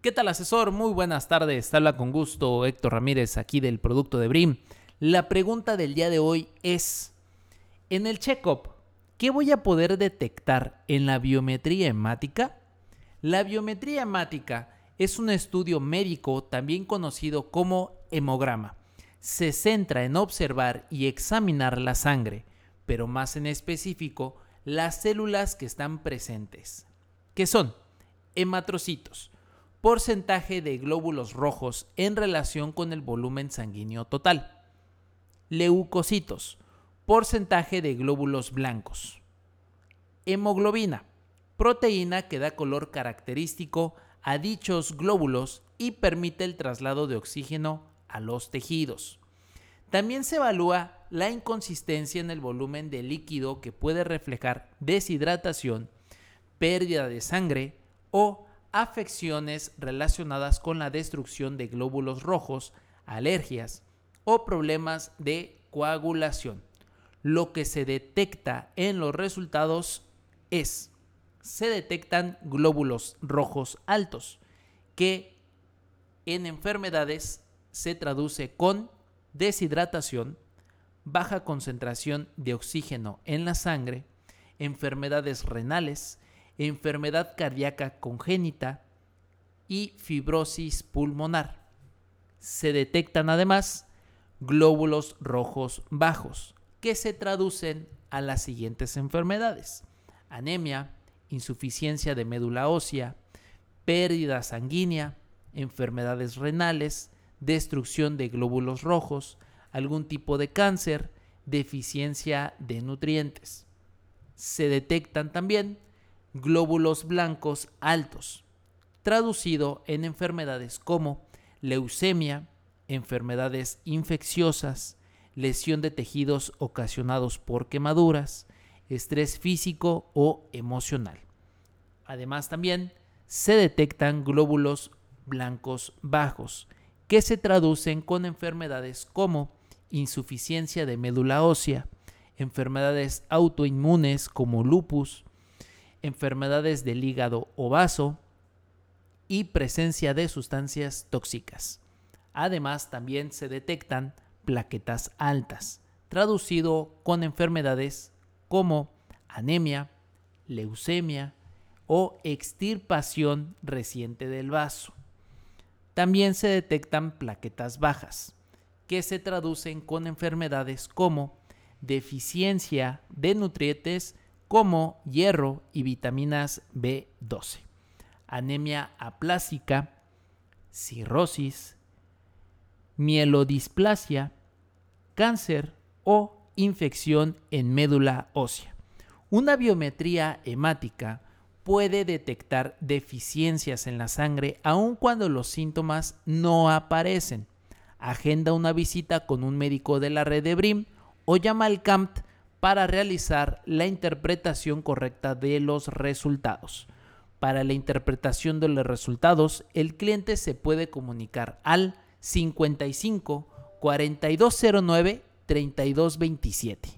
¿Qué tal asesor? Muy buenas tardes. Habla con gusto Héctor Ramírez aquí del producto de Brim. La pregunta del día de hoy es, en el check-up, ¿qué voy a poder detectar en la biometría hemática? La biometría hemática es un estudio médico también conocido como hemograma. Se centra en observar y examinar la sangre, pero más en específico las células que están presentes, que son hematrocitos, porcentaje de glóbulos rojos en relación con el volumen sanguíneo total, leucocitos, porcentaje de glóbulos blancos, hemoglobina, proteína que da color característico a dichos glóbulos y permite el traslado de oxígeno a los tejidos. También se evalúa la inconsistencia en el volumen de líquido que puede reflejar deshidratación, pérdida de sangre o afecciones relacionadas con la destrucción de glóbulos rojos, alergias o problemas de coagulación. Lo que se detecta en los resultados es, se detectan glóbulos rojos altos, que en enfermedades se traduce con deshidratación, baja concentración de oxígeno en la sangre, enfermedades renales, enfermedad cardíaca congénita y fibrosis pulmonar. Se detectan además glóbulos rojos bajos, que se traducen a las siguientes enfermedades. Anemia, insuficiencia de médula ósea, pérdida sanguínea, enfermedades renales, destrucción de glóbulos rojos, algún tipo de cáncer, deficiencia de nutrientes. Se detectan también glóbulos blancos altos, traducido en enfermedades como leucemia, enfermedades infecciosas, lesión de tejidos ocasionados por quemaduras, estrés físico o emocional. Además también se detectan glóbulos blancos bajos, que se traducen con enfermedades como insuficiencia de médula ósea, enfermedades autoinmunes como lupus, enfermedades del hígado o vaso y presencia de sustancias tóxicas. Además, también se detectan plaquetas altas, traducido con enfermedades como anemia, leucemia o extirpación reciente del vaso. También se detectan plaquetas bajas, que se traducen con enfermedades como deficiencia de nutrientes como hierro y vitaminas B12, anemia aplásica, cirrosis, mielodisplasia, cáncer o infección en médula ósea. Una biometría hemática puede detectar deficiencias en la sangre aun cuando los síntomas no aparecen. Agenda una visita con un médico de la red de BRIM o llama al CAMT para realizar la interpretación correcta de los resultados. Para la interpretación de los resultados, el cliente se puede comunicar al 55 4209 3227.